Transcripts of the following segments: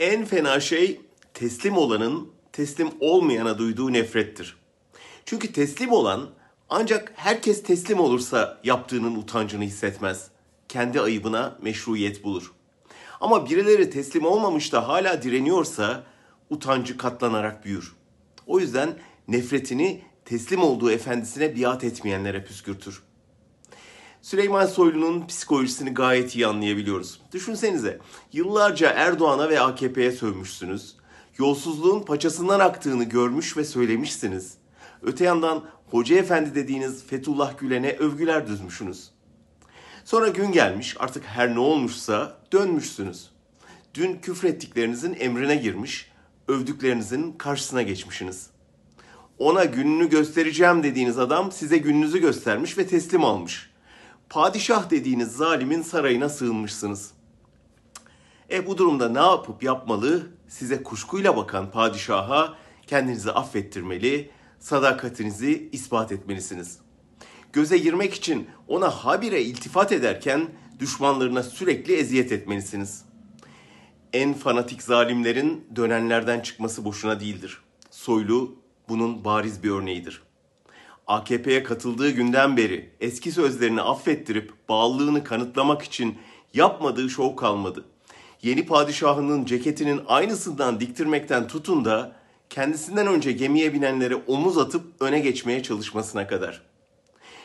En fena şey teslim olanın teslim olmayana duyduğu nefrettir. Çünkü teslim olan ancak herkes teslim olursa yaptığının utancını hissetmez. Kendi ayıbına meşruiyet bulur. Ama birileri teslim olmamış da hala direniyorsa utancı katlanarak büyür. O yüzden nefretini teslim olduğu efendisine biat etmeyenlere püskürtür. Süleyman Soylu'nun psikolojisini gayet iyi anlayabiliyoruz. Düşünsenize, yıllarca Erdoğan'a ve AKP'ye sövmüşsünüz. Yolsuzluğun paçasından aktığını görmüş ve söylemişsiniz. Öte yandan Hoca Efendi dediğiniz Fethullah Gülen'e övgüler düzmüşsünüz. Sonra gün gelmiş, artık her ne olmuşsa dönmüşsünüz. Dün küfrettiklerinizin emrine girmiş, övdüklerinizin karşısına geçmişsiniz. Ona gününü göstereceğim dediğiniz adam size gününüzü göstermiş ve teslim almış. Padişah dediğiniz zalimin sarayına sığınmışsınız. E bu durumda ne yapıp yapmalı? Size kuşkuyla bakan padişaha kendinizi affettirmeli, sadakatinizi ispat etmelisiniz. Göze girmek için ona habire iltifat ederken düşmanlarına sürekli eziyet etmelisiniz. En fanatik zalimlerin dönenlerden çıkması boşuna değildir. Soylu bunun bariz bir örneğidir. AKP'ye katıldığı günden beri eski sözlerini affettirip bağlılığını kanıtlamak için yapmadığı şov kalmadı. Yeni padişahının ceketinin aynısından diktirmekten tutun da kendisinden önce gemiye binenlere omuz atıp öne geçmeye çalışmasına kadar.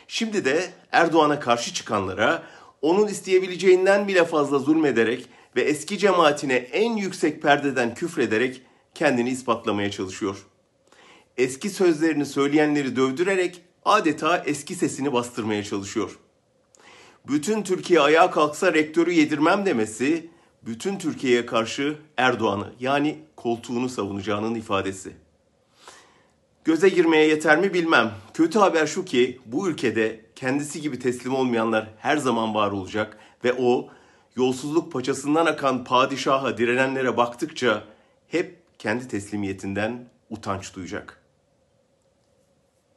Şimdi de Erdoğan'a karşı çıkanlara onun isteyebileceğinden bile fazla zulmederek ve eski cemaatine en yüksek perdeden küfrederek kendini ispatlamaya çalışıyor. Eski sözlerini söyleyenleri dövdürerek adeta eski sesini bastırmaya çalışıyor. Bütün Türkiye ayağa kalksa rektörü yedirmem demesi bütün Türkiye'ye karşı Erdoğan'ı yani koltuğunu savunacağının ifadesi. Göze girmeye yeter mi bilmem. Kötü haber şu ki bu ülkede kendisi gibi teslim olmayanlar her zaman var olacak ve o yolsuzluk paçasından akan padişaha direnenlere baktıkça hep kendi teslimiyetinden utanç duyacak.''